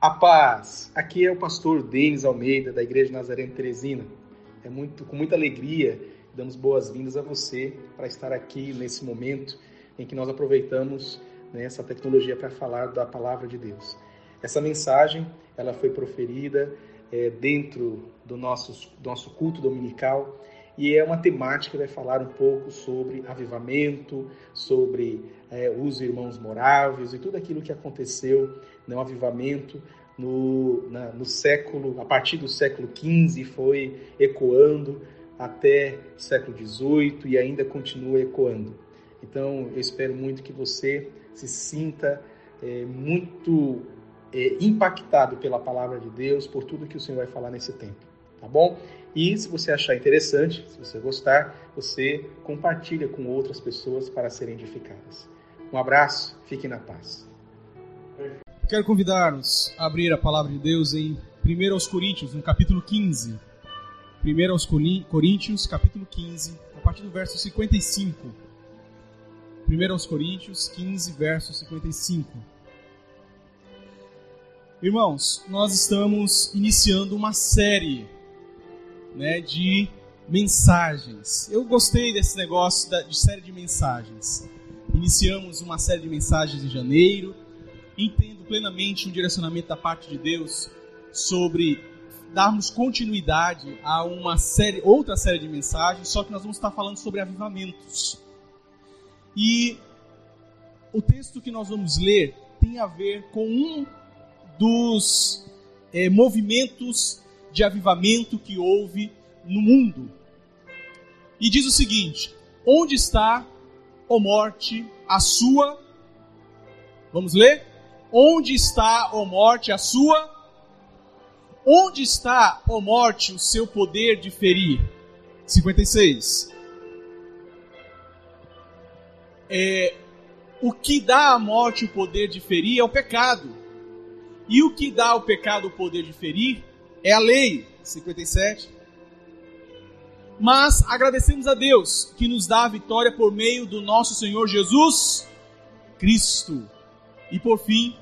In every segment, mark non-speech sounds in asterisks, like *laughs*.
A paz! Aqui é o pastor Denis Almeida, da Igreja Nazareno Teresina. É muito, com muita alegria, damos boas-vindas a você para estar aqui nesse momento em que nós aproveitamos né, essa tecnologia para falar da palavra de Deus. Essa mensagem ela foi proferida é, dentro do do nosso culto dominical e é uma temática que vai falar um pouco sobre avivamento, sobre é, os irmãos moráveis e tudo aquilo que aconteceu no avivamento no, na, no século, a partir do século XV foi ecoando até o século XVIII e ainda continua ecoando. Então eu espero muito que você se sinta é, muito é, impactado pela palavra de Deus, por tudo que o Senhor vai falar nesse tempo, tá bom? E se você achar interessante, se você gostar, você compartilha com outras pessoas para serem edificadas. Um abraço, fique na paz. Quero convidar-nos a abrir a palavra de Deus em 1 aos Coríntios, no capítulo 15. 1 aos Coríntios, capítulo 15, a partir do verso 55. 1 aos Coríntios 15, verso 55. Irmãos, nós estamos iniciando uma série né, de mensagens. Eu gostei desse negócio de série de mensagens. Iniciamos uma série de mensagens em janeiro. Entendo plenamente um direcionamento da parte de Deus sobre darmos continuidade a uma série, outra série de mensagens, só que nós vamos estar falando sobre avivamentos. E o texto que nós vamos ler tem a ver com um dos é, movimentos de avivamento que houve no mundo. E diz o seguinte: Onde está, ó morte, a sua. Vamos ler? Onde está, ó morte, a sua. Onde está, ó morte, o seu poder de ferir? 56. É, o que dá à morte o poder de ferir é o pecado. E o que dá ao pecado o poder de ferir é a lei. 57. Mas agradecemos a Deus que nos dá a vitória por meio do nosso Senhor Jesus Cristo. E por fim,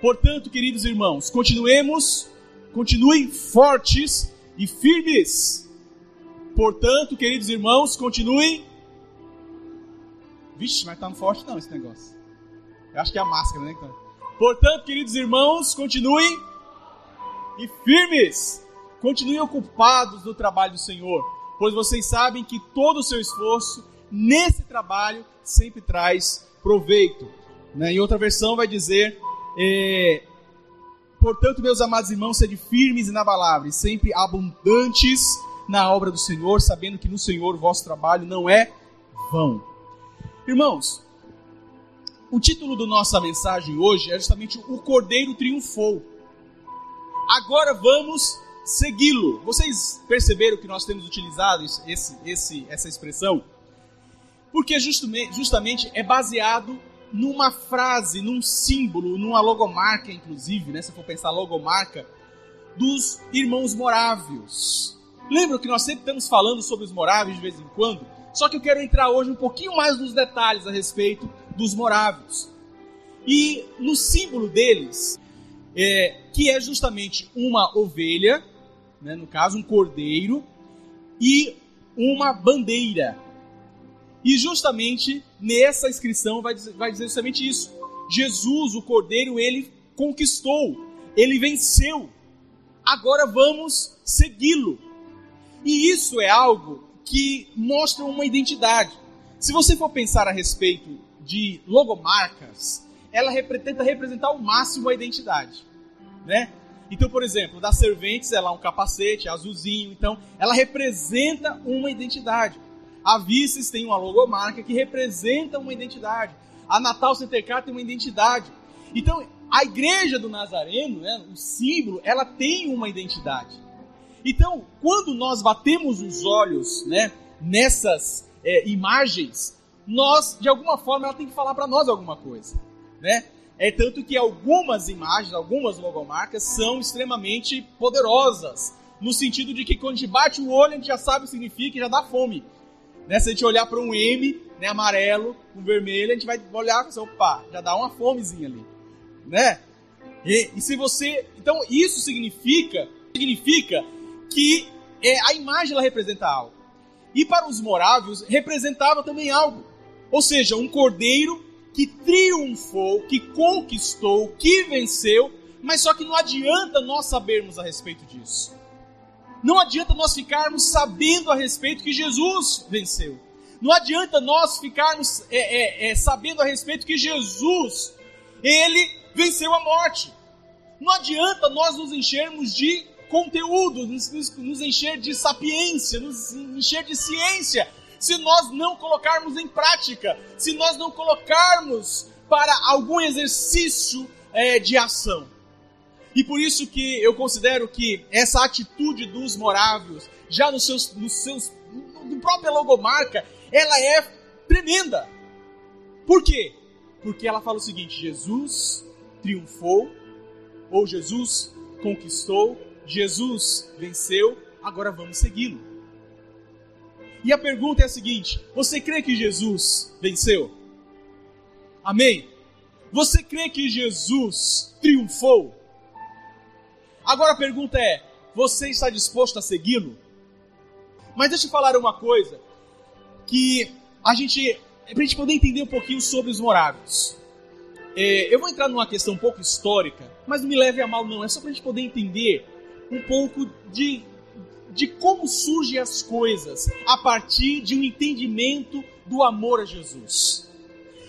portanto, queridos irmãos, continuemos, continuem fortes e firmes. Portanto, queridos irmãos, continuem. Vixe, mas tá forte não esse negócio. Eu acho que é a máscara, né? Portanto, queridos irmãos, continuem e firmes. Continuem ocupados no trabalho do Senhor, pois vocês sabem que todo o seu esforço nesse trabalho sempre traz proveito. Né? Em outra versão vai dizer: é, Portanto, meus amados irmãos, sede firmes e inabaláveis, sempre abundantes na obra do Senhor, sabendo que no Senhor o vosso trabalho não é vão. Irmãos, o título da nossa mensagem hoje é justamente O Cordeiro Triunfou. Agora vamos segui-lo. Vocês perceberam que nós temos utilizado esse, esse, essa expressão? Porque justamente, é baseado numa frase, num símbolo, numa logomarca, inclusive, né? Se for pensar logomarca, dos irmãos morávios. Lembra que nós sempre estamos falando sobre os morávios de vez em quando? Só que eu quero entrar hoje um pouquinho mais nos detalhes a respeito dos morávios. E no símbolo deles, é, que é justamente uma ovelha, né, no caso um cordeiro, e uma bandeira. E justamente nessa inscrição vai dizer, vai dizer justamente isso. Jesus, o cordeiro, ele conquistou, ele venceu. Agora vamos segui-lo. E isso é algo que mostra uma identidade. Se você for pensar a respeito de logomarcas, ela tenta representar ao máximo a identidade, né? Então, por exemplo, da Serventes, ela é um capacete azulzinho, então ela representa uma identidade. A Vices tem uma logomarca que representa uma identidade. A Natal Center Car tem uma identidade. Então, a igreja do Nazareno, né, o símbolo, ela tem uma identidade. Então, quando nós batemos os olhos né, nessas é, imagens, nós, de alguma forma, ela tem que falar para nós alguma coisa, né? É tanto que algumas imagens, algumas logomarcas são extremamente poderosas, no sentido de que quando a gente bate o olho, a gente já sabe o que significa e já dá fome. Né? Se a gente olhar para um M, né, amarelo, com vermelho, a gente vai olhar e falar, opa, já dá uma fomezinha ali, né? E, e se você, então isso significa, significa que é, a imagem ela representa algo. E para os morávios representava também algo. Ou seja, um cordeiro que triunfou, que conquistou, que venceu, mas só que não adianta nós sabermos a respeito disso. Não adianta nós ficarmos sabendo a respeito que Jesus venceu. Não adianta nós ficarmos é, é, é, sabendo a respeito que Jesus, ele venceu a morte. Não adianta nós nos enchermos de conteúdo, nos, nos, encher de sapiência, nos encher de ciência, se nós não colocarmos em prática, se nós não colocarmos para algum exercício é, de ação. E por isso que eu considero que essa atitude dos morávios, já nos seus, nos seus, no própria logomarca, ela é tremenda. Por quê? Porque ela fala o seguinte: Jesus triunfou, ou Jesus conquistou, Jesus venceu, agora vamos segui-lo. E a pergunta é a seguinte: você crê que Jesus venceu? Amém? Você crê que Jesus triunfou? Agora a pergunta é: você está disposto a segui-lo? Mas deixa eu falar uma coisa que a gente, para a gente poder entender um pouquinho sobre os moráveis. É, eu vou entrar numa questão um pouco histórica, mas não me leve a mal não, é só para a gente poder entender um pouco de, de como surgem as coisas a partir de um entendimento do amor a Jesus.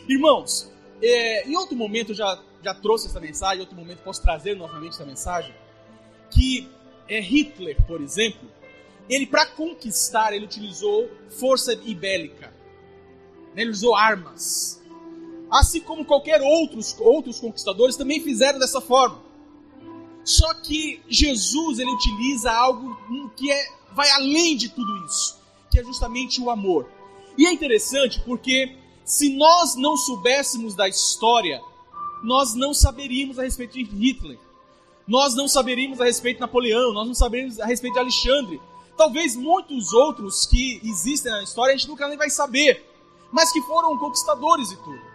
Irmãos, é, em outro momento eu já, já trouxe essa mensagem, em outro momento posso trazer novamente essa mensagem, que é, Hitler, por exemplo, ele para conquistar, ele utilizou força ibélica. Né? Ele usou armas. Assim como qualquer outros, outros conquistadores também fizeram dessa forma. Só que Jesus ele utiliza algo que é, vai além de tudo isso, que é justamente o amor. E é interessante porque se nós não soubéssemos da história, nós não saberíamos a respeito de Hitler. Nós não saberíamos a respeito de Napoleão, nós não saberíamos a respeito de Alexandre. Talvez muitos outros que existem na história a gente nunca nem vai saber, mas que foram conquistadores e tudo.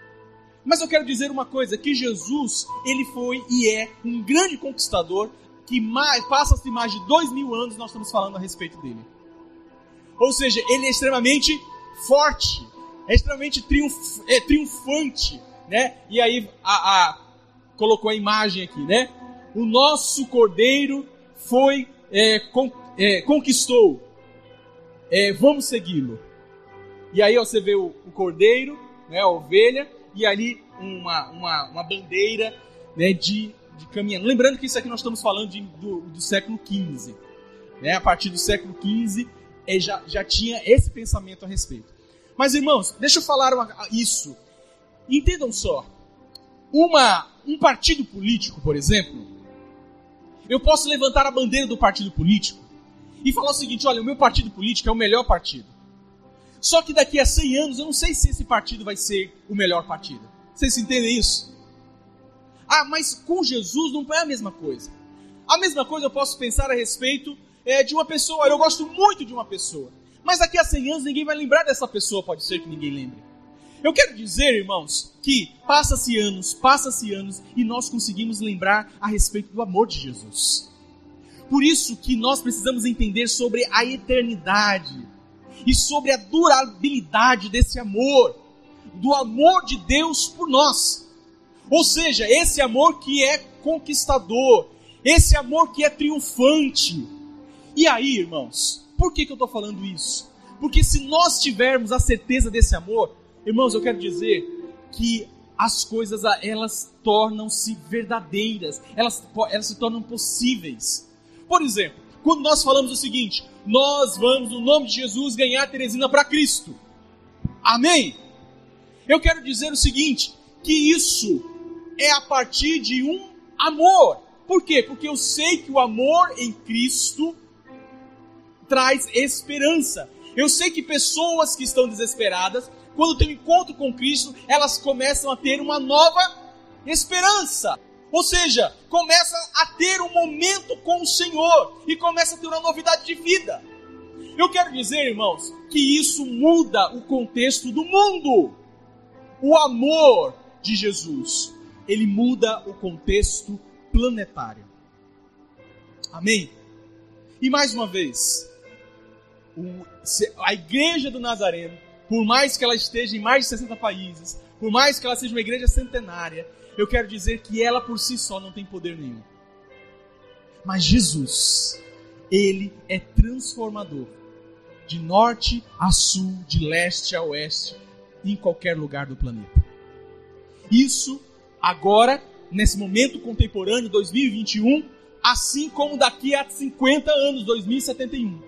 Mas eu quero dizer uma coisa, que Jesus, ele foi e é um grande conquistador, que passa-se mais de dois mil anos nós estamos falando a respeito dele. Ou seja, ele é extremamente forte, é extremamente triunf, é, triunfante, né? E aí a, a, colocou a imagem aqui, né? o nosso cordeiro foi é, con, é, conquistou. É, vamos segui-lo. E aí você vê o, o, cordeiro, né, a ovelha, e ali uma, uma, uma bandeira né, de, de caminhando. Lembrando que isso aqui nós estamos falando de, do, do século XV. Né? A partir do século XV é, já, já tinha esse pensamento a respeito. Mas irmãos, deixa eu falar uma, isso. Entendam só. Uma, um partido político, por exemplo, eu posso levantar a bandeira do partido político e falar o seguinte: olha, o meu partido político é o melhor partido. Só que daqui a 100 anos eu não sei se esse partido vai ser o melhor partido. Vocês entendem isso? Ah, mas com Jesus não é a mesma coisa. A mesma coisa eu posso pensar a respeito é, de uma pessoa. Eu gosto muito de uma pessoa. Mas daqui a 100 anos ninguém vai lembrar dessa pessoa, pode ser que ninguém lembre. Eu quero dizer, irmãos, que passa-se anos, passa-se anos e nós conseguimos lembrar a respeito do amor de Jesus. Por isso que nós precisamos entender sobre a eternidade e sobre a durabilidade desse amor, do amor de Deus por nós. Ou seja, esse amor que é conquistador, esse amor que é triunfante. E aí, irmãos, por que, que eu estou falando isso? Porque se nós tivermos a certeza desse amor, Irmãos, eu quero dizer que as coisas elas tornam-se verdadeiras, elas, elas se tornam possíveis. Por exemplo, quando nós falamos o seguinte: nós vamos, no nome de Jesus, ganhar Teresina para Cristo. Amém? Eu quero dizer o seguinte: que isso é a partir de um amor. Por quê? Porque eu sei que o amor em Cristo traz esperança. Eu sei que pessoas que estão desesperadas, quando tem um encontro com Cristo, elas começam a ter uma nova esperança. Ou seja, começa a ter um momento com o Senhor e começa a ter uma novidade de vida. Eu quero dizer, irmãos, que isso muda o contexto do mundo. O amor de Jesus, ele muda o contexto planetária. Amém? E mais uma vez, a igreja do Nazareno, por mais que ela esteja em mais de 60 países, por mais que ela seja uma igreja centenária, eu quero dizer que ela por si só não tem poder nenhum. Mas Jesus, ele é transformador. De norte a sul, de leste a oeste, em qualquer lugar do planeta. Isso agora, nesse momento contemporâneo, 2021, assim como daqui a 50 anos, 2071.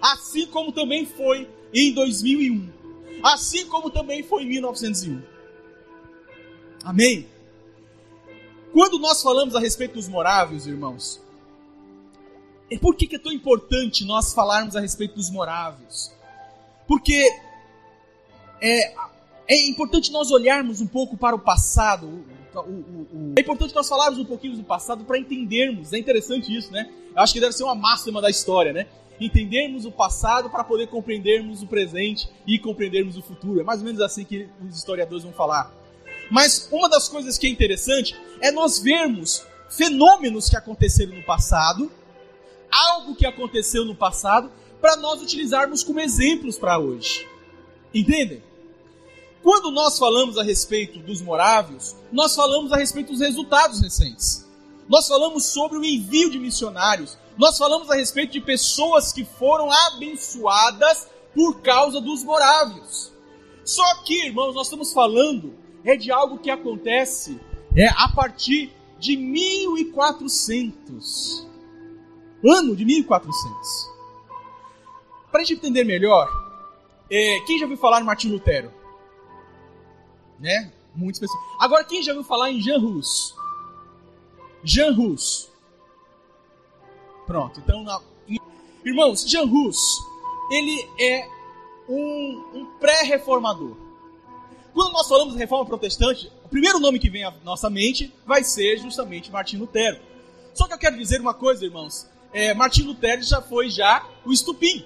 Assim como também foi em 2001. Assim como também foi em 1901. Amém? Quando nós falamos a respeito dos moráveis, irmãos, e por que, que é tão importante nós falarmos a respeito dos moráveis? Porque é, é importante nós olharmos um pouco para o passado. O, o, o, é importante nós falarmos um pouquinho do passado para entendermos. É interessante isso, né? Eu acho que deve ser uma máxima da história, né? Entendermos o passado para poder compreendermos o presente e compreendermos o futuro. É mais ou menos assim que os historiadores vão falar. Mas uma das coisas que é interessante é nós vermos fenômenos que aconteceram no passado, algo que aconteceu no passado, para nós utilizarmos como exemplos para hoje. Entendem? Quando nós falamos a respeito dos morávios, nós falamos a respeito dos resultados recentes. Nós falamos sobre o envio de missionários. Nós falamos a respeito de pessoas que foram abençoadas por causa dos morávios. Só que, irmãos, nós estamos falando é de algo que acontece é a partir de 1400. Ano de 1400. Para a gente entender melhor, é, quem já ouviu falar em Martim Lutero? Né? Muitas pessoas. Agora, quem já ouviu falar em Jean Rus? Jean Rus. Pronto, então. Na... Irmãos, Jean Rus, ele é um, um pré-reformador. Quando nós falamos de reforma protestante, o primeiro nome que vem à nossa mente vai ser justamente Martim Lutero. Só que eu quero dizer uma coisa, irmãos. É, Martim Lutero já foi já o estupim.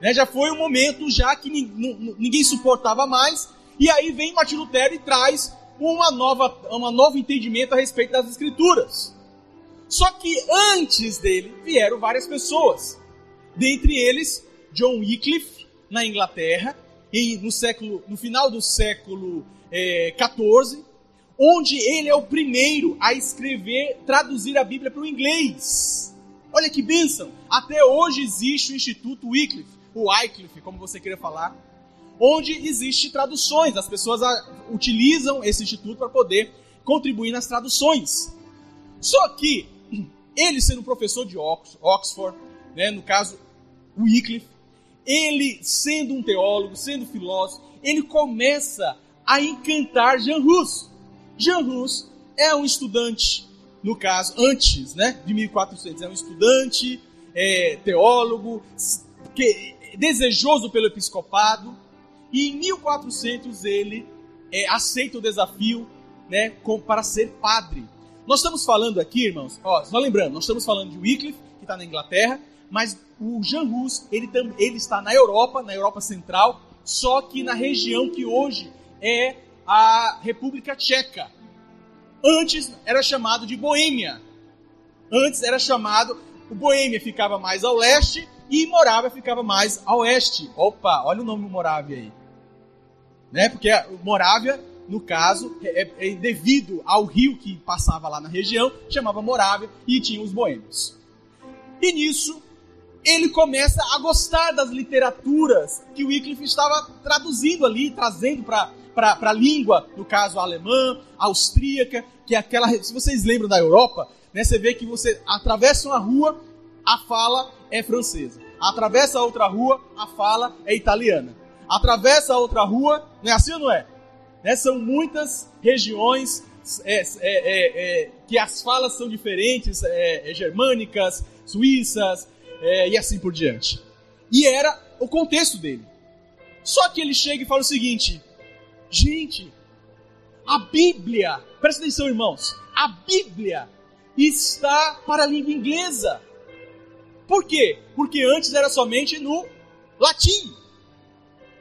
Né? Já foi um momento já que ninguém suportava mais. E aí vem Martim Lutero e traz uma nova, uma novo entendimento a respeito das escrituras. Só que antes dele vieram várias pessoas. Dentre eles, John Wycliffe, na Inglaterra, em, no, século, no final do século XIV, é, onde ele é o primeiro a escrever, traduzir a Bíblia para o inglês. Olha que bênção! Até hoje existe o Instituto Wycliffe, o Wycliffe, como você queira falar, onde existe traduções. As pessoas utilizam esse instituto para poder contribuir nas traduções. Só que *clears throat* ele sendo professor de Oxford, né, no caso Wycliffe, ele sendo um teólogo, sendo filósofo, ele começa a encantar Jean Rus. Jean Rus é um estudante, no caso, antes né, de 1400, é um estudante, é, teólogo, que, desejoso pelo episcopado, e em 1400 ele é, aceita o desafio né, com, para ser padre. Nós estamos falando aqui, irmãos, ó, só lembrando, nós estamos falando de Wycliffe, que está na Inglaterra, mas o Jean Rus, ele, ele está na Europa, na Europa Central, só que na região que hoje é a República Tcheca. Antes era chamado de Boêmia. Antes era chamado, o Boêmia ficava mais ao leste e Morávia ficava mais a oeste. Opa, olha o nome do Morávia aí. Né? Porque Morávia, no caso, é, é, é devido ao rio que passava lá na região, chamava Morávia e tinha os boêmios. E nisso, ele começa a gostar das literaturas que o Wycliffe estava traduzindo ali, trazendo para a língua, no caso alemã, austríaca, que é aquela. Se vocês lembram da Europa, né, você vê que você atravessa uma rua, a fala é francesa. Atravessa outra rua, a fala é italiana. Atravessa outra rua, não é assim ou não é? Né, são muitas regiões é, é, é, é que as falas são diferentes, é, germânicas, suíças, é, e assim por diante. E era o contexto dele. Só que ele chega e fala o seguinte: gente, a Bíblia, presta atenção, irmãos, a Bíblia está para a língua inglesa. Por quê? Porque antes era somente no latim.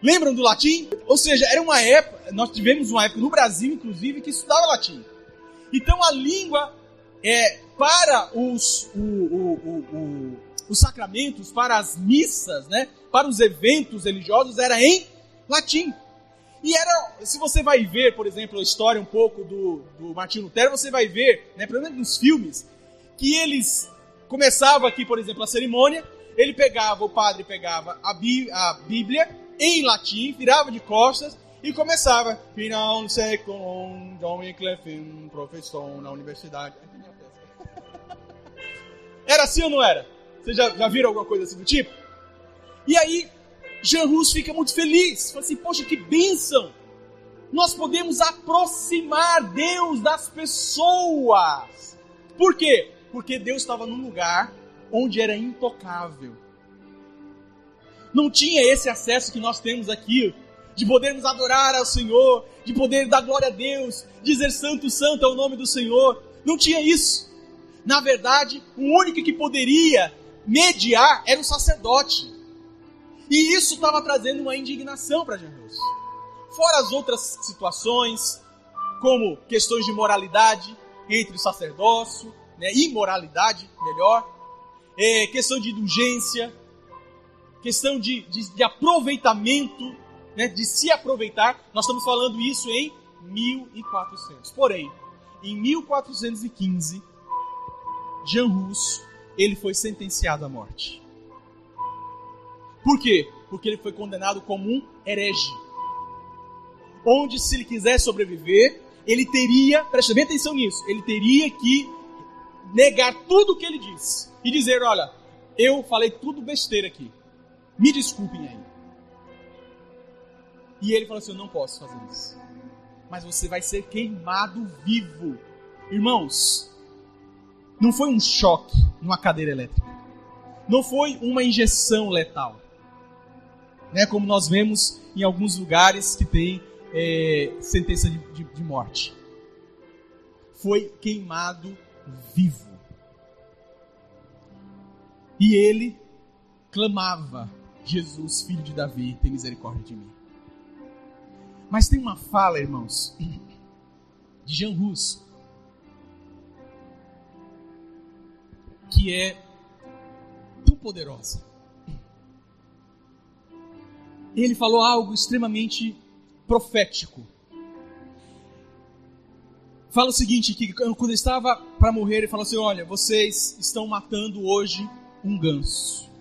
Lembram do latim? Ou seja, era uma época, nós tivemos uma época no Brasil, inclusive, que estudava latim. Então a língua é, para os, o, o, o, os sacramentos, para as missas, né, para os eventos religiosos, era em latim. E era, se você vai ver, por exemplo, a história um pouco do, do Martinho Lutero, você vai ver, né, pelo menos nos filmes, que eles começavam aqui, por exemplo, a cerimônia, ele pegava, o padre pegava a, bí, a Bíblia em latim, virava de costas e começava. Final Dominic Clefin, professor na universidade. *laughs* Era assim ou não era? Vocês já, já viram alguma coisa assim do tipo? E aí, Jean Rus fica muito feliz. Fala assim, poxa, que bênção! Nós podemos aproximar Deus das pessoas. Por quê? Porque Deus estava num lugar onde era intocável. Não tinha esse acesso que nós temos aqui, de podermos adorar ao Senhor, de poder dar glória a Deus, dizer santo, santo é o nome do Senhor. Não tinha isso. Na verdade, o único que poderia mediar era o sacerdote. E isso estava trazendo uma indignação para Jesus. Fora as outras situações, como questões de moralidade entre o sacerdócio, né, imoralidade, melhor, é, questão de indulgência, questão de, de, de aproveitamento, né, de se aproveitar. Nós estamos falando isso em 1400. Porém, em 1415, Jean ele foi sentenciado à morte. Por quê? Porque ele foi condenado como um herege. Onde, se ele quiser sobreviver, ele teria, preste bem atenção nisso, ele teria que negar tudo o que ele disse e dizer: Olha, eu falei tudo besteira aqui, me desculpem aí. E ele falou assim: Eu não posso fazer isso, mas você vai ser queimado vivo. Irmãos, não foi um choque numa cadeira elétrica, não foi uma injeção letal, né, como nós vemos em alguns lugares que tem é, sentença de, de, de morte. Foi queimado vivo. E ele clamava: Jesus, filho de Davi, tem misericórdia de mim. Mas tem uma fala, irmãos, de Jean Rus, que é tão poderosa. Ele falou algo extremamente profético fala o seguinte, que quando ele estava para morrer, ele falou assim, olha, vocês estão matando hoje um ganso.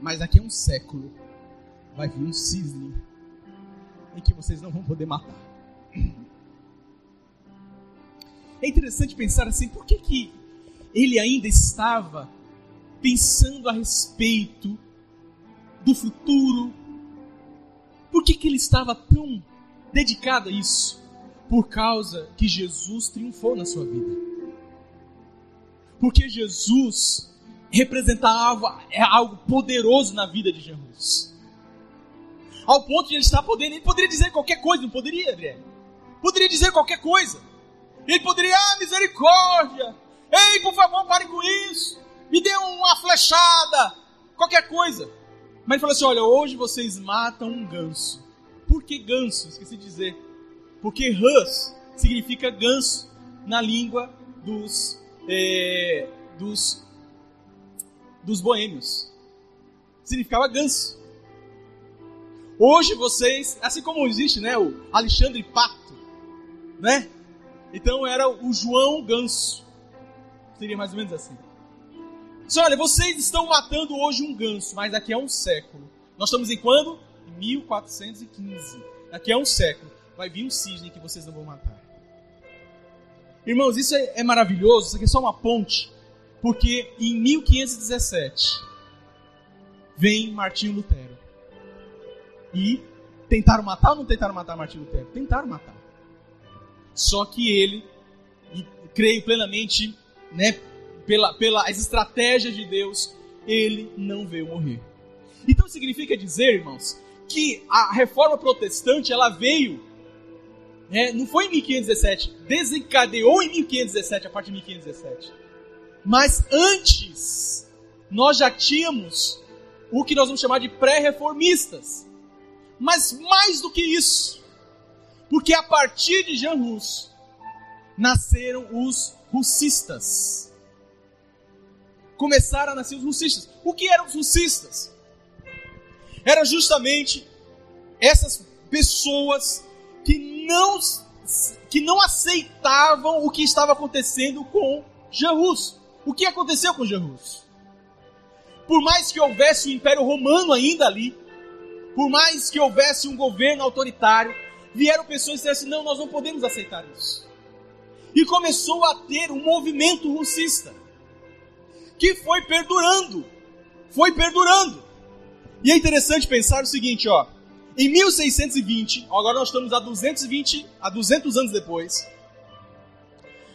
Mas daqui a um século vai vir um cisne em que vocês não vão poder matar. É interessante pensar assim, por que, que ele ainda estava pensando a respeito do futuro? Por que, que ele estava tão dedicado a isso por causa que Jesus triunfou na sua vida. Porque Jesus representava algo poderoso na vida de Jesus. Ao ponto de ele estar podendo, ele poderia dizer qualquer coisa, não poderia, André? Poderia dizer qualquer coisa. Ele poderia, ah, misericórdia, ei, por favor, pare com isso, me dê uma flechada, qualquer coisa. Mas ele falou assim: olha, hoje vocês matam um ganso. Por que ganso? Esqueci de dizer. Porque Hus significa ganso na língua dos, é, dos, dos boêmios. Significava ganso. Hoje vocês, assim como existe né, o Alexandre Pato, né? Então era o João Ganso. Seria mais ou menos assim. Diz, olha, vocês estão matando hoje um ganso, mas daqui a um século. Nós estamos em quando? 1415. Daqui a um século vai vir um cisne que vocês não vão matar. Irmãos, isso é, é maravilhoso, isso aqui é só uma ponte, porque em 1517 vem Martinho Lutero. E tentaram matar ou não tentaram matar Martinho Lutero? Tentaram matar. Só que ele, e creio plenamente, né, pela, pelas estratégias de Deus, ele não veio morrer. Então significa dizer, irmãos, que a reforma protestante ela veio, né, não foi em 1517, desencadeou em 1517, a partir de 1517. Mas antes, nós já tínhamos o que nós vamos chamar de pré-reformistas. Mas mais do que isso, porque a partir de Jean Rus, nasceram os russistas. Começaram a nascer os russistas. O que eram os russistas? Era justamente essas pessoas que não, que não aceitavam o que estava acontecendo com Jesus. O que aconteceu com Jesus? Por mais que houvesse o Império Romano ainda ali, por mais que houvesse um governo autoritário, vieram pessoas e disseram assim: não, nós não podemos aceitar isso. E começou a ter um movimento russista, que foi perdurando, foi perdurando. E é interessante pensar o seguinte, ó. Em 1620, agora nós estamos a 220, a 200 anos depois,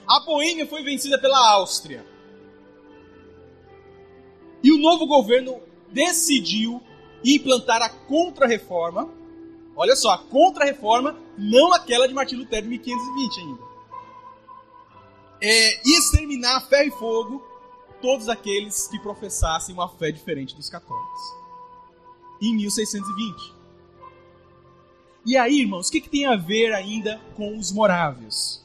a Boêmia foi vencida pela Áustria. E o novo governo decidiu implantar a contra-reforma. Olha só, a contra-reforma, não aquela de Martim Lutero de 1520 ainda. É, e exterminar a ferro e fogo todos aqueles que professassem uma fé diferente dos católicos. Em 1620. E aí, irmãos, o que, que tem a ver ainda com os morávios?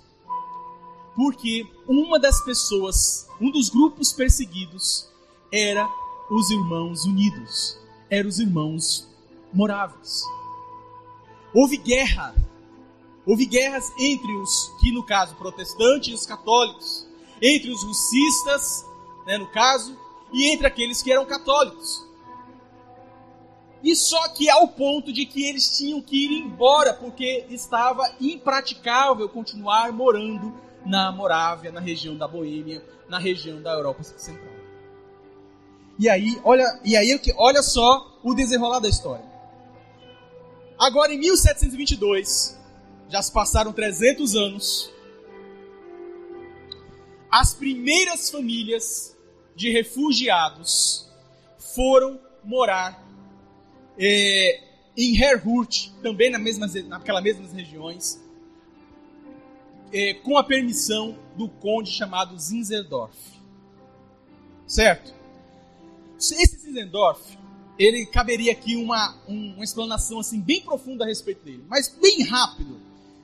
Porque uma das pessoas, um dos grupos perseguidos, era os irmãos unidos, eram os irmãos moráveis. Houve guerra, houve guerras entre os, que no caso, protestantes e os católicos, entre os russistas, né, no caso, e entre aqueles que eram católicos. E só que ao ponto de que eles tinham que ir embora, porque estava impraticável continuar morando na Morávia, na região da Boêmia, na região da Europa Central. E aí, olha, e aí olha só o desenrolar da história. Agora em 1722, já se passaram 300 anos, as primeiras famílias de refugiados foram morar é, em Herhurt, também na mesma, naquelas mesmas regiões, é, com a permissão do conde chamado Zinzendorf. Certo? Esse Zinzendorf, ele caberia aqui uma, uma explanação assim bem profunda a respeito dele, mas bem rápido.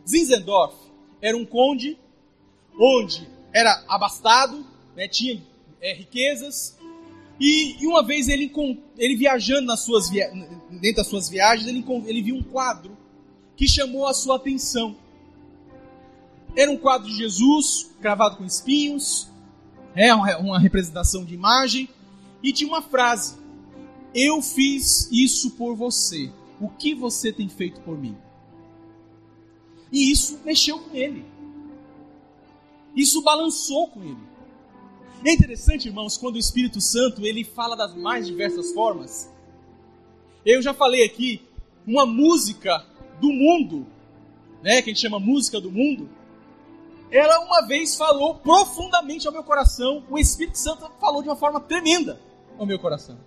Zinzendorf era um conde onde era abastado, né, tinha é, riquezas, e, e, uma vez ele, ele viajando nas suas via, dentro das suas viagens, ele, ele viu um quadro que chamou a sua atenção. Era um quadro de Jesus, cravado com espinhos, é uma representação de imagem, e tinha uma frase: Eu fiz isso por você. O que você tem feito por mim? E isso mexeu com ele. Isso balançou com ele. É interessante, irmãos, quando o Espírito Santo ele fala das mais diversas formas. Eu já falei aqui, uma música do mundo, né, que a gente chama música do mundo, ela uma vez falou profundamente ao meu coração, o Espírito Santo falou de uma forma tremenda ao meu coração.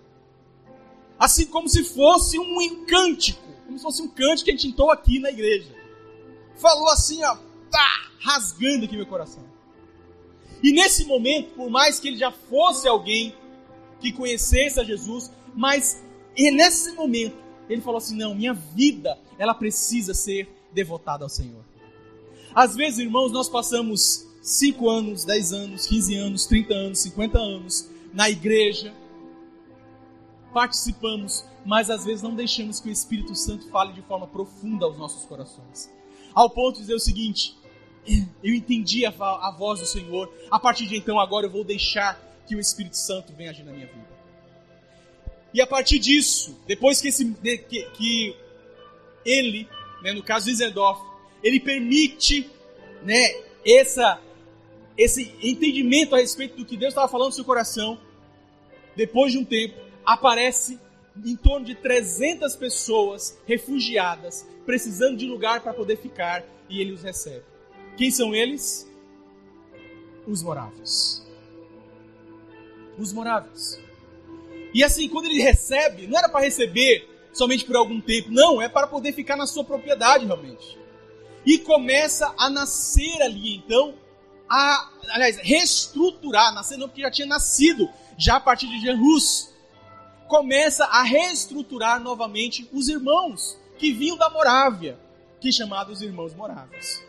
Assim como se fosse um cântico, como se fosse um cântico que a gente entou aqui na igreja. Falou assim, ó, tá rasgando aqui meu coração. E nesse momento, por mais que ele já fosse alguém que conhecesse a Jesus, mas nesse momento ele falou assim: não, minha vida, ela precisa ser devotada ao Senhor. Às vezes, irmãos, nós passamos 5 anos, 10 anos, 15 anos, 30 anos, 50 anos na igreja, participamos, mas às vezes não deixamos que o Espírito Santo fale de forma profunda aos nossos corações. Ao ponto de dizer o seguinte: eu entendi a, a voz do Senhor, a partir de então agora eu vou deixar que o Espírito Santo venha agir na minha vida. E a partir disso, depois que, esse, que, que ele, né, no caso de Zendorf, ele permite né, essa, esse entendimento a respeito do que Deus estava falando no seu coração, depois de um tempo, aparece em torno de 300 pessoas refugiadas, precisando de lugar para poder ficar, e ele os recebe. Quem são eles? Os moráveis. Os moráveis. E assim, quando ele recebe, não era para receber somente por algum tempo, não, é para poder ficar na sua propriedade realmente. E começa a nascer ali, então, a, aliás, reestruturar, nascer não porque já tinha nascido, já a partir de Jean começa a reestruturar novamente os irmãos que vinham da Morávia, que chamados irmãos moráveis.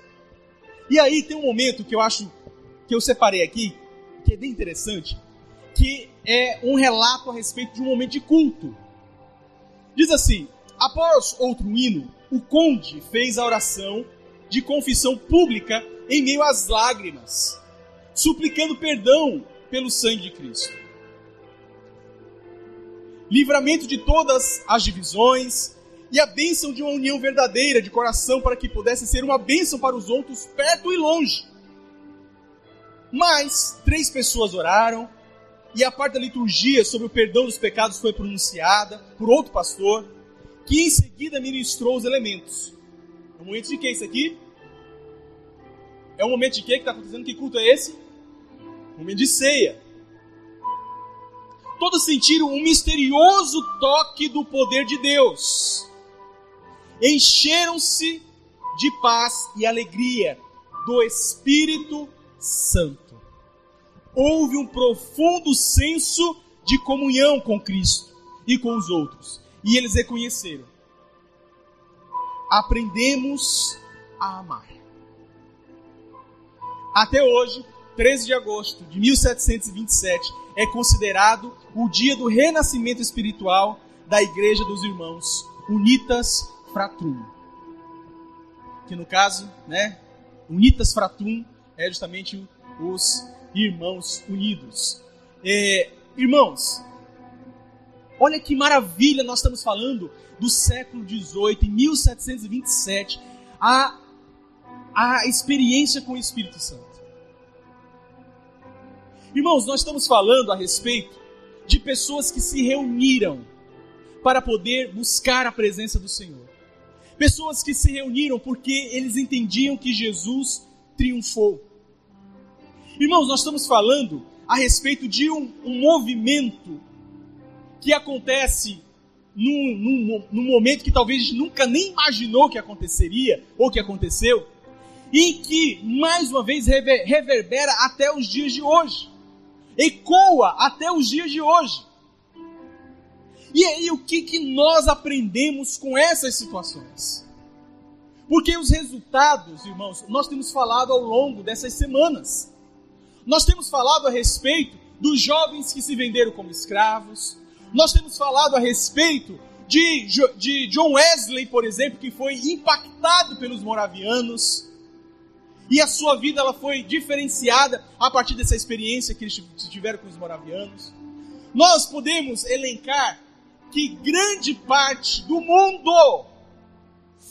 E aí tem um momento que eu acho que eu separei aqui, que é bem interessante, que é um relato a respeito de um momento de culto. Diz assim: após outro hino, o conde fez a oração de confissão pública em meio às lágrimas, suplicando perdão pelo sangue de Cristo. Livramento de todas as divisões e a bênção de uma união verdadeira de coração para que pudesse ser uma bênção para os outros perto e longe. Mas três pessoas oraram e a parte da liturgia sobre o perdão dos pecados foi pronunciada por outro pastor, que em seguida ministrou os elementos. É um momento de que isso aqui? É um momento de que que está acontecendo? Que culto é esse? Um momento de ceia. Todos sentiram um misterioso toque do poder de Deus. Encheram-se de paz e alegria do Espírito Santo houve um profundo senso de comunhão com Cristo e com os outros. E eles reconheceram. Aprendemos a amar. Até hoje, 13 de agosto de 1727, é considerado o dia do renascimento espiritual da Igreja dos Irmãos Unitas Fratrum. Que no caso, né, Unitas Fratrum é justamente os irmãos unidos. É, irmãos, olha que maravilha nós estamos falando do século XVIII, em 1727, a, a experiência com o Espírito Santo. Irmãos, nós estamos falando a respeito de pessoas que se reuniram para poder buscar a presença do Senhor. Pessoas que se reuniram porque eles entendiam que Jesus triunfou. Irmãos, nós estamos falando a respeito de um, um movimento que acontece num, num, num, momento que talvez nunca nem imaginou que aconteceria ou que aconteceu, e que, mais uma vez, rever, reverbera até os dias de hoje, ecoa até os dias de hoje. E aí, o que, que nós aprendemos com essas situações? Porque os resultados, irmãos, nós temos falado ao longo dessas semanas. Nós temos falado a respeito dos jovens que se venderam como escravos. Nós temos falado a respeito de, de John Wesley, por exemplo, que foi impactado pelos moravianos. E a sua vida ela foi diferenciada a partir dessa experiência que eles tiveram com os moravianos. Nós podemos elencar que grande parte do mundo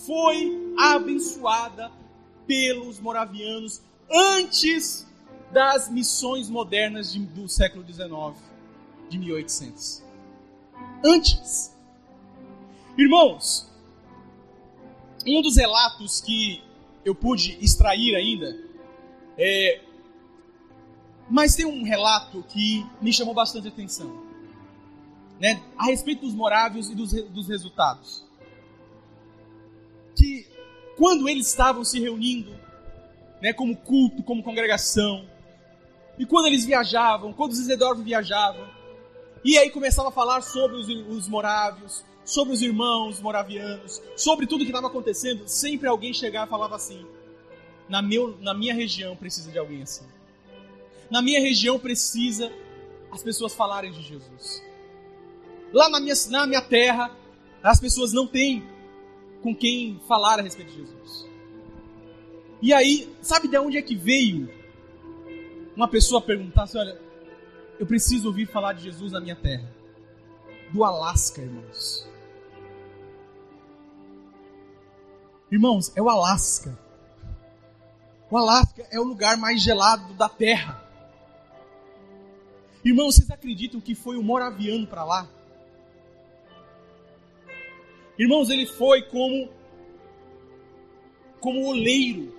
foi abençoada pelos moravianos antes das missões modernas de, do século XIX, de 1800. Antes. Irmãos, um dos relatos que eu pude extrair ainda, é, mas tem um relato que me chamou bastante atenção, né, a respeito dos moráveis e dos, dos resultados. Que quando eles estavam se reunindo, né, como culto, como congregação, e quando eles viajavam, quando os Isidoro viajavam, e aí começava a falar sobre os, os morávios, sobre os irmãos moravianos, sobre tudo que estava acontecendo, sempre alguém chegava e falava assim: na, meu, na minha região precisa de alguém assim. Na minha região precisa as pessoas falarem de Jesus. Lá na minha, na minha terra, as pessoas não têm com quem falar a respeito de Jesus. E aí, sabe de onde é que veio uma pessoa perguntasse: Olha, eu preciso ouvir falar de Jesus na minha terra. Do Alasca, irmãos. Irmãos, é o Alasca. O Alasca é o lugar mais gelado da Terra. Irmãos, vocês acreditam que foi o moraviano para lá? Irmãos, ele foi como como oleiro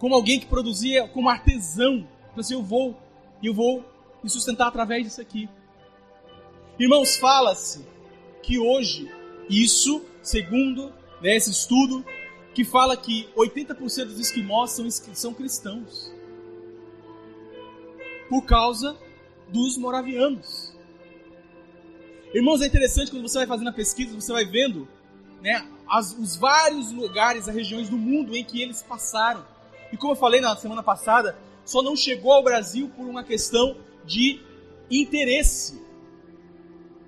como alguém que produzia como artesão. Falei assim, eu vou, eu vou me sustentar através disso aqui. Irmãos, fala-se que hoje, isso, segundo né, esse estudo, que fala que 80% dos esquimós são, são cristãos. Por causa dos moravianos. Irmãos, é interessante quando você vai fazendo a pesquisa, você vai vendo né, as, os vários lugares, as regiões do mundo em que eles passaram. E como eu falei na semana passada, só não chegou ao Brasil por uma questão de interesse.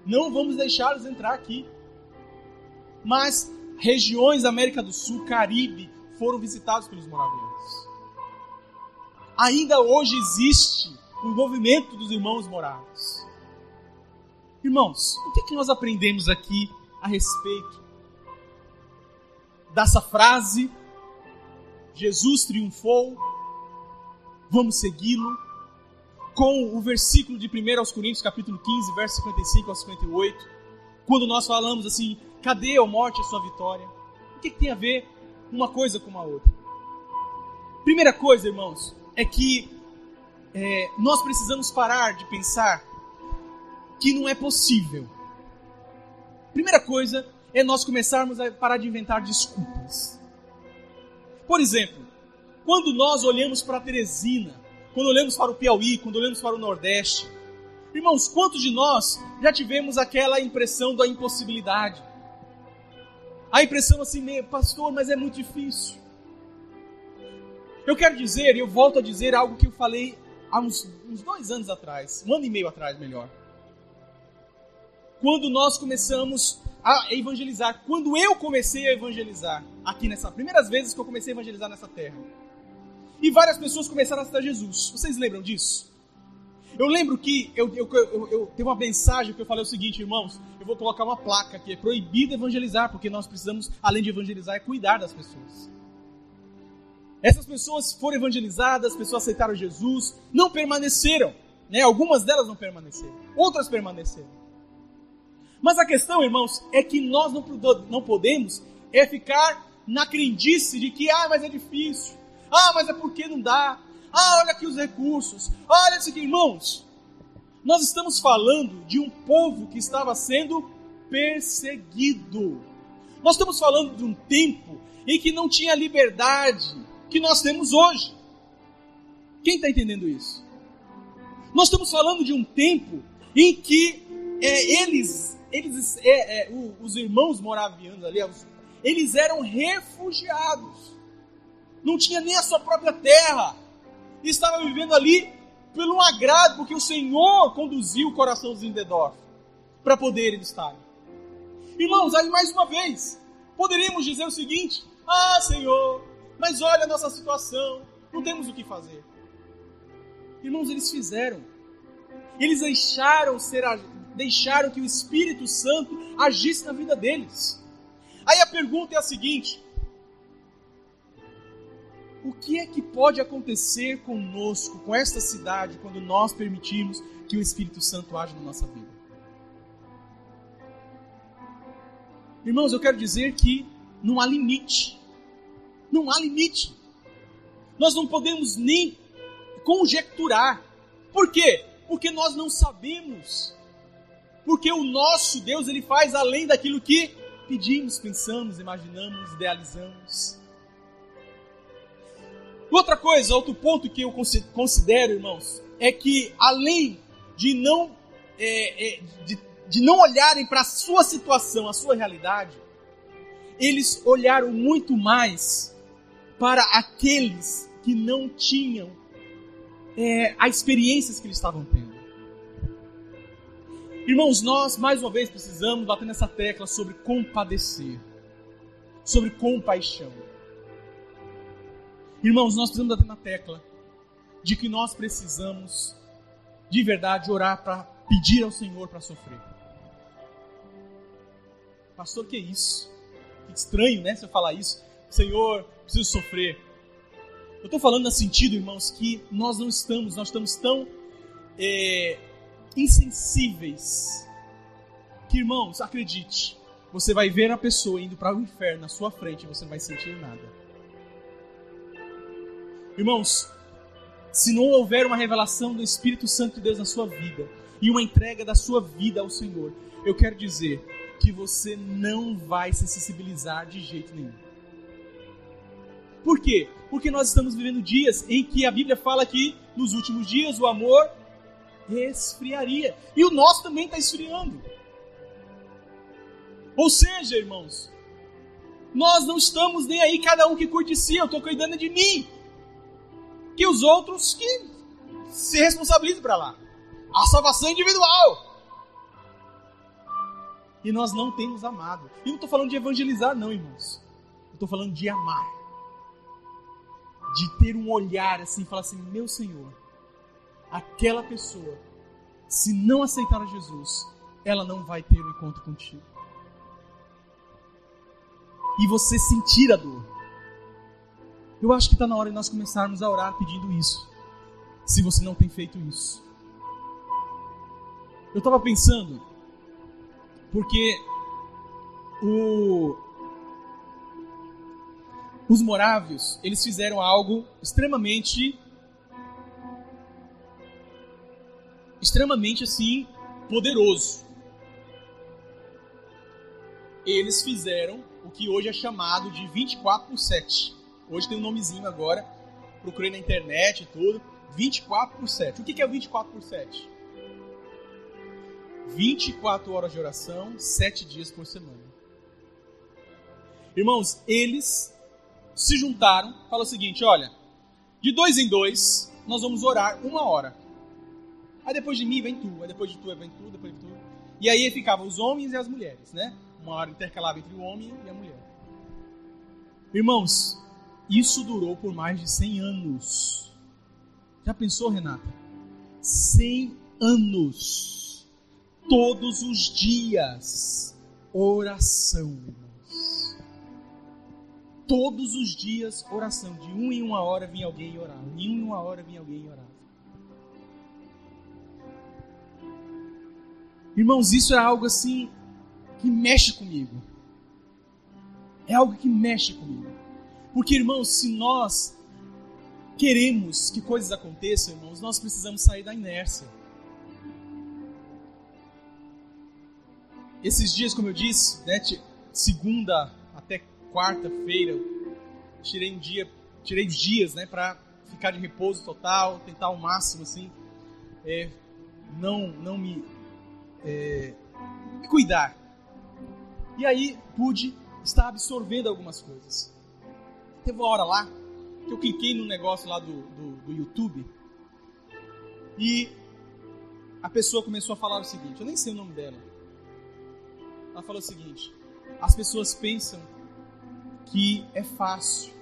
Não vamos deixá-los entrar aqui. Mas regiões da América do Sul, Caribe, foram visitados pelos moravianos. Ainda hoje existe o envolvimento dos irmãos morados. Irmãos, o que, é que nós aprendemos aqui a respeito dessa frase? Jesus triunfou, vamos segui-lo. Com o versículo de 1 aos Coríntios, capítulo 15, verso 55 ao 58, quando nós falamos assim: cadê a morte a sua vitória? O que, que tem a ver uma coisa com a outra? Primeira coisa, irmãos, é que é, nós precisamos parar de pensar que não é possível. Primeira coisa é nós começarmos a parar de inventar desculpas. Por exemplo, quando nós olhamos para Teresina, quando olhamos para o Piauí, quando olhamos para o Nordeste, irmãos, quantos de nós já tivemos aquela impressão da impossibilidade? A impressão assim, pastor, mas é muito difícil. Eu quero dizer, eu volto a dizer algo que eu falei há uns, uns dois anos atrás, um ano e meio atrás, melhor quando nós começamos a evangelizar, quando eu comecei a evangelizar, aqui nessas primeiras vezes que eu comecei a evangelizar nessa terra. E várias pessoas começaram a aceitar Jesus. Vocês lembram disso? Eu lembro que eu, eu, eu, eu teve uma mensagem que eu falei o seguinte, irmãos, eu vou colocar uma placa que é proibido evangelizar, porque nós precisamos, além de evangelizar, é cuidar das pessoas. Essas pessoas foram evangelizadas, as pessoas aceitaram Jesus, não permaneceram. Né? Algumas delas não permaneceram, outras permaneceram. Mas a questão, irmãos, é que nós não, não podemos é ficar na crendice de que, ah, mas é difícil. Ah, mas é porque não dá. Ah, olha aqui os recursos. Olha isso aqui, irmãos. Nós estamos falando de um povo que estava sendo perseguido. Nós estamos falando de um tempo em que não tinha liberdade que nós temos hoje. Quem está entendendo isso? Nós estamos falando de um tempo em que é, eles eles, é, é, os irmãos moravianos ali, eles eram refugiados. Não tinha nem a sua própria terra. Estava vivendo ali pelo agrado, porque o Senhor conduziu o coração dos Indedorf para poderem estar. Irmãos, aí mais uma vez, poderíamos dizer o seguinte: Ah, Senhor, mas olha a nossa situação, não temos o que fazer. Irmãos, eles fizeram. Eles deixaram ser deixaram que o Espírito Santo agisse na vida deles. Aí a pergunta é a seguinte: o que é que pode acontecer conosco, com esta cidade, quando nós permitirmos que o Espírito Santo age na nossa vida? Irmãos, eu quero dizer que não há limite. Não há limite. Nós não podemos nem conjecturar. Por quê? Porque nós não sabemos porque o nosso Deus, ele faz além daquilo que pedimos, pensamos, imaginamos, idealizamos. Outra coisa, outro ponto que eu considero, irmãos, é que além de não, é, é, de, de não olharem para a sua situação, a sua realidade, eles olharam muito mais para aqueles que não tinham é, as experiências que eles estavam tendo. Irmãos, nós mais uma vez precisamos bater nessa tecla sobre compadecer, sobre compaixão. Irmãos, nós precisamos bater na tecla de que nós precisamos de verdade orar para pedir ao Senhor para sofrer. Pastor, que é isso? Que estranho, né? Eu falar isso, Senhor, preciso sofrer. Eu estou falando no sentido, irmãos, que nós não estamos, nós estamos tão é, insensíveis. Que irmãos, acredite, você vai ver a pessoa indo para o inferno na sua frente e você não vai sentir nada. Irmãos, se não houver uma revelação do Espírito Santo de Deus na sua vida e uma entrega da sua vida ao Senhor, eu quero dizer que você não vai se sensibilizar de jeito nenhum. Por quê? Porque nós estamos vivendo dias em que a Bíblia fala que nos últimos dias o amor esfriaria. E o nosso também está esfriando. Ou seja, irmãos, Nós não estamos nem aí, cada um que curte si, eu estou cuidando de mim. Que os outros que se responsabilizem para lá. A salvação individual. E nós não temos amado. E não estou falando de evangelizar, não, irmãos. Estou falando de amar. De ter um olhar assim, falar assim: meu Senhor, aquela pessoa, se não aceitar a Jesus, ela não vai ter um encontro contigo. E você sentir a dor. Eu acho que está na hora de nós começarmos a orar pedindo isso. Se você não tem feito isso. Eu estava pensando, porque o, os morávios, eles fizeram algo extremamente extremamente assim poderoso. Eles fizeram o que hoje é chamado de 24 por 7. Hoje tem um nomezinho agora, procurei na internet e tudo. 24 por 7. O que é o 24 por 7? 24 horas de oração, 7 dias por semana. Irmãos, eles se juntaram, falaram o seguinte: olha, de dois em dois, nós vamos orar uma hora. Aí depois de mim vem tu, aí depois de tu vem tu, depois de tu. E aí ficavam os homens e as mulheres, né? Uma hora intercalava entre o homem e a mulher. Irmãos, isso durou por mais de 100 anos. Já pensou, Renata? 100 anos. Todos os dias. Oração, irmãos. Todos os dias, oração. De um em uma hora vinha alguém orar. De um em uma hora vinha alguém orar. Irmãos, isso é algo assim que mexe comigo. É algo que mexe comigo. Porque, irmãos, se nós queremos que coisas aconteçam, irmãos, nós precisamos sair da inércia. Esses dias, como eu disse, né, segunda até quarta-feira, tirei um dia, tirei os dias, né, para ficar de repouso total, tentar ao máximo assim, é, não, não me é, me cuidar. E aí pude estar absorvendo algumas coisas. Teve uma hora lá que eu cliquei no negócio lá do, do, do YouTube e a pessoa começou a falar o seguinte: eu nem sei o nome dela. Ela falou o seguinte: as pessoas pensam que é fácil.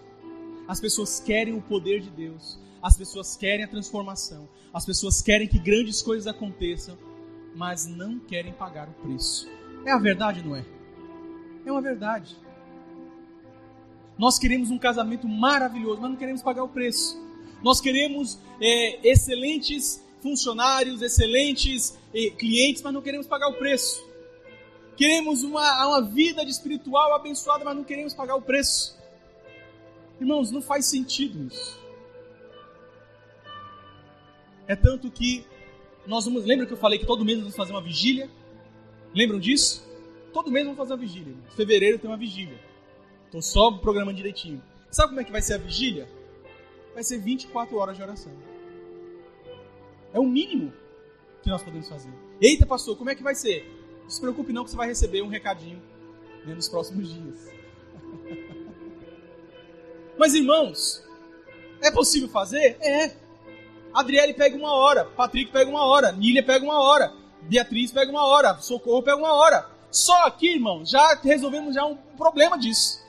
As pessoas querem o poder de Deus. As pessoas querem a transformação. As pessoas querem que grandes coisas aconteçam mas não querem pagar o preço. É a verdade, não é? É uma verdade. Nós queremos um casamento maravilhoso, mas não queremos pagar o preço. Nós queremos é, excelentes funcionários, excelentes é, clientes, mas não queremos pagar o preço. Queremos uma, uma vida espiritual abençoada, mas não queremos pagar o preço. Irmãos, não faz sentido isso. É tanto que nós vamos. Lembra que eu falei que todo mês vamos fazer uma vigília? Lembram disso? Todo mês vamos fazer uma vigília. Em fevereiro tem uma vigília. Estou só programando direitinho. Sabe como é que vai ser a vigília? Vai ser 24 horas de oração. É o mínimo que nós podemos fazer. Eita, pastor, como é que vai ser? Não se preocupe não que você vai receber um recadinho né, nos próximos dias. *laughs* Mas irmãos, é possível fazer? É. Adriele pega uma hora, Patrick pega uma hora, Nília pega uma hora, Beatriz pega uma hora, Socorro pega uma hora. Só aqui, irmão, já resolvemos já um problema disso.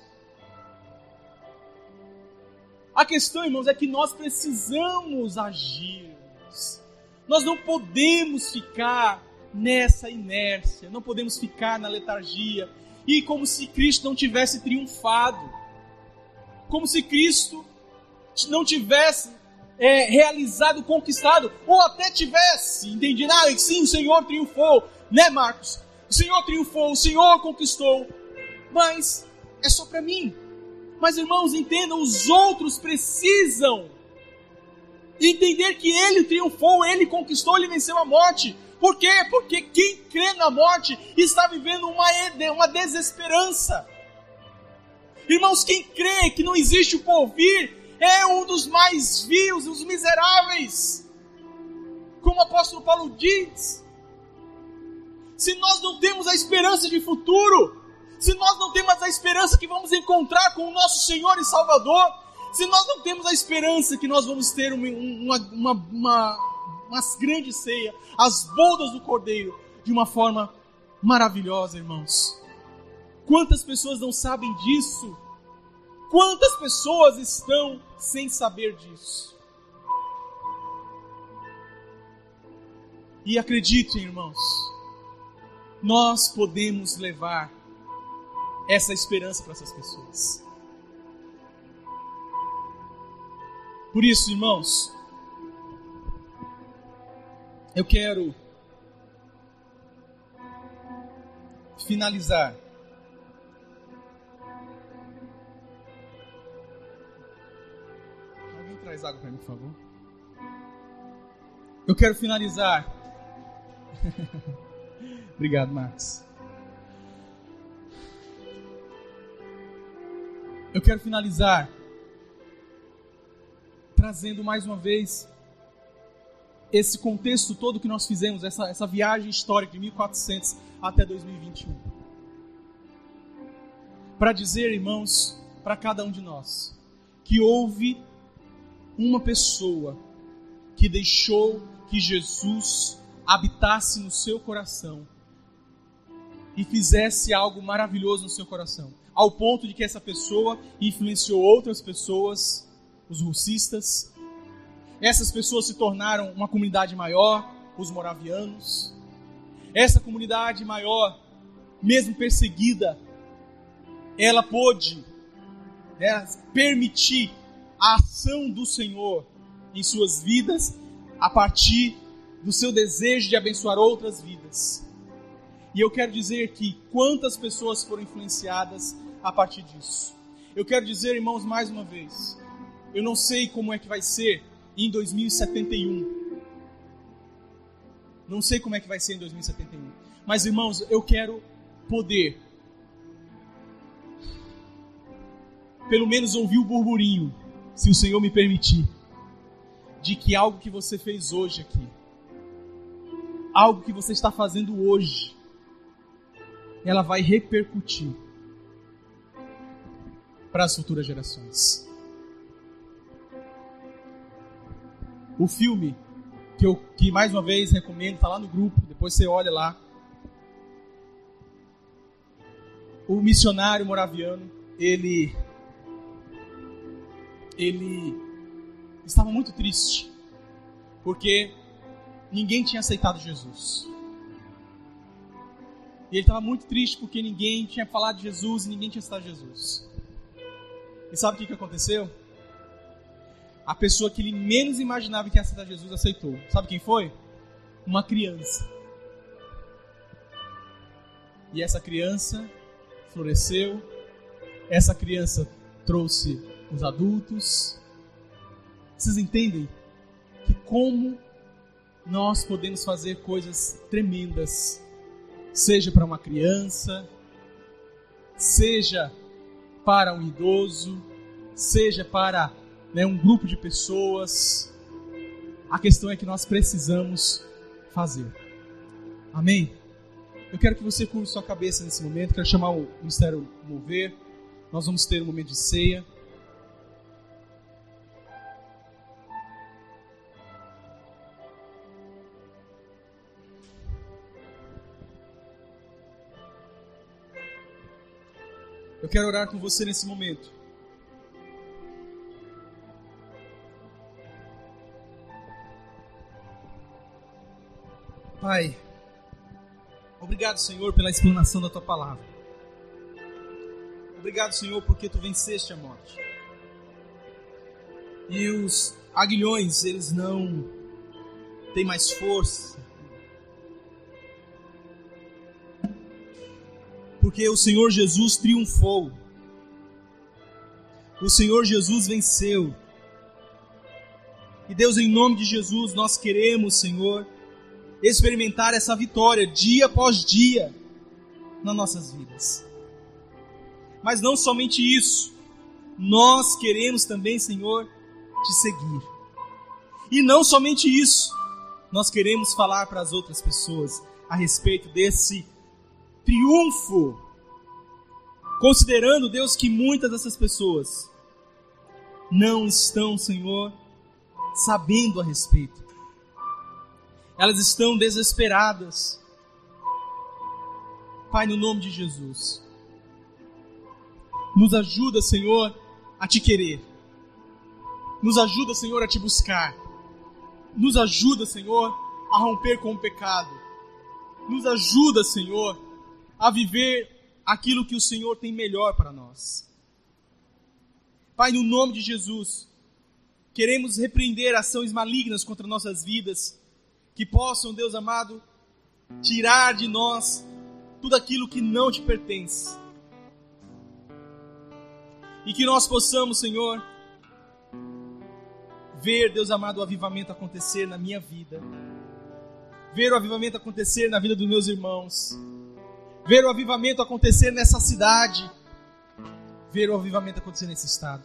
A questão, irmãos, é que nós precisamos agir. Nós não podemos ficar nessa inércia, não podemos ficar na letargia e como se Cristo não tivesse triunfado, como se Cristo não tivesse é, realizado, conquistado, ou até tivesse entendido, ah, sim, o Senhor triunfou, né, Marcos? O Senhor triunfou, o Senhor conquistou, mas é só para mim. Mas irmãos, entendam, os outros precisam entender que ele triunfou, ele conquistou, ele venceu a morte. Por quê? Porque quem crê na morte está vivendo uma, uma desesperança. Irmãos, quem crê que não existe o porvir, é um dos mais vios, os miseráveis. Como o apóstolo Paulo diz. Se nós não temos a esperança de futuro, se nós não temos a esperança que vamos encontrar com o nosso Senhor e Salvador, se nós não temos a esperança que nós vamos ter uma, uma, uma, uma, grande ceia, as bodas do Cordeiro, de uma forma maravilhosa, irmãos. Quantas pessoas não sabem disso? Quantas pessoas estão sem saber disso? E acreditem, irmãos, nós podemos levar essa esperança para essas pessoas. Por isso, irmãos, eu quero finalizar Alguém traz água para mim, por favor? Eu quero finalizar. *laughs* Obrigado, Max. Eu quero finalizar trazendo mais uma vez esse contexto todo que nós fizemos, essa, essa viagem histórica de 1400 até 2021. Para dizer, irmãos, para cada um de nós, que houve uma pessoa que deixou que Jesus habitasse no seu coração e fizesse algo maravilhoso no seu coração ao ponto de que essa pessoa influenciou outras pessoas, os russistas. Essas pessoas se tornaram uma comunidade maior, os moravianos. Essa comunidade maior, mesmo perseguida, ela pôde né, permitir a ação do Senhor em suas vidas a partir do seu desejo de abençoar outras vidas. E eu quero dizer que quantas pessoas foram influenciadas a partir disso. Eu quero dizer, irmãos, mais uma vez, eu não sei como é que vai ser em 2071. Não sei como é que vai ser em 2071. Mas, irmãos, eu quero poder, pelo menos ouvir o burburinho, se o Senhor me permitir, de que algo que você fez hoje aqui, algo que você está fazendo hoje, ela vai repercutir para as futuras gerações. O filme que eu que mais uma vez recomendo, está lá no grupo, depois você olha lá. O missionário moraviano, ele ele estava muito triste porque ninguém tinha aceitado Jesus. E ele estava muito triste porque ninguém tinha falado de Jesus e ninguém tinha aceitado Jesus. E sabe o que, que aconteceu? A pessoa que ele menos imaginava que ia aceitar Jesus aceitou. Sabe quem foi? Uma criança. E essa criança floresceu. Essa criança trouxe os adultos. Vocês entendem que como nós podemos fazer coisas tremendas, seja para uma criança, seja para um idoso, seja para né, um grupo de pessoas. A questão é que nós precisamos fazer. Amém? Eu quero que você curva sua cabeça nesse momento. Quero chamar o Ministério Mover. Nós vamos ter um momento de ceia. Quero orar com você nesse momento. Pai, obrigado, Senhor, pela explanação da tua palavra. Obrigado, Senhor, porque tu venceste a morte. E os aguilhões, eles não têm mais força, porque o Senhor Jesus triunfou. O Senhor Jesus venceu. E Deus, em nome de Jesus, nós queremos, Senhor, experimentar essa vitória dia após dia nas nossas vidas. Mas não somente isso, nós queremos também, Senhor, te seguir. E não somente isso, nós queremos falar para as outras pessoas a respeito desse triunfo Considerando, Deus, que muitas dessas pessoas não estão, Senhor, sabendo a respeito. Elas estão desesperadas. Pai, no nome de Jesus, nos ajuda, Senhor, a te querer. Nos ajuda, Senhor, a te buscar. Nos ajuda, Senhor, a romper com o pecado. Nos ajuda, Senhor, a viver aquilo que o Senhor tem melhor para nós. Pai, no nome de Jesus, queremos repreender ações malignas contra nossas vidas, que possam, Deus amado, tirar de nós tudo aquilo que não te pertence. E que nós possamos, Senhor, ver, Deus amado, o avivamento acontecer na minha vida, ver o avivamento acontecer na vida dos meus irmãos, ver o avivamento acontecer nessa cidade, ver o avivamento acontecer nesse estado.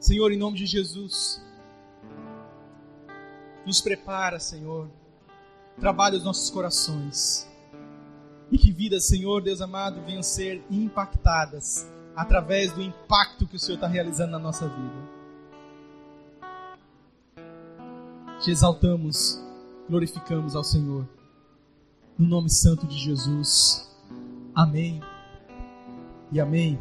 Senhor, em nome de Jesus, nos prepara, Senhor, trabalha os nossos corações. E que vidas, Senhor, Deus amado, venham ser impactadas através do impacto que o Senhor está realizando na nossa vida. Te exaltamos, glorificamos ao Senhor. No nome santo de Jesus. Amém. E amém.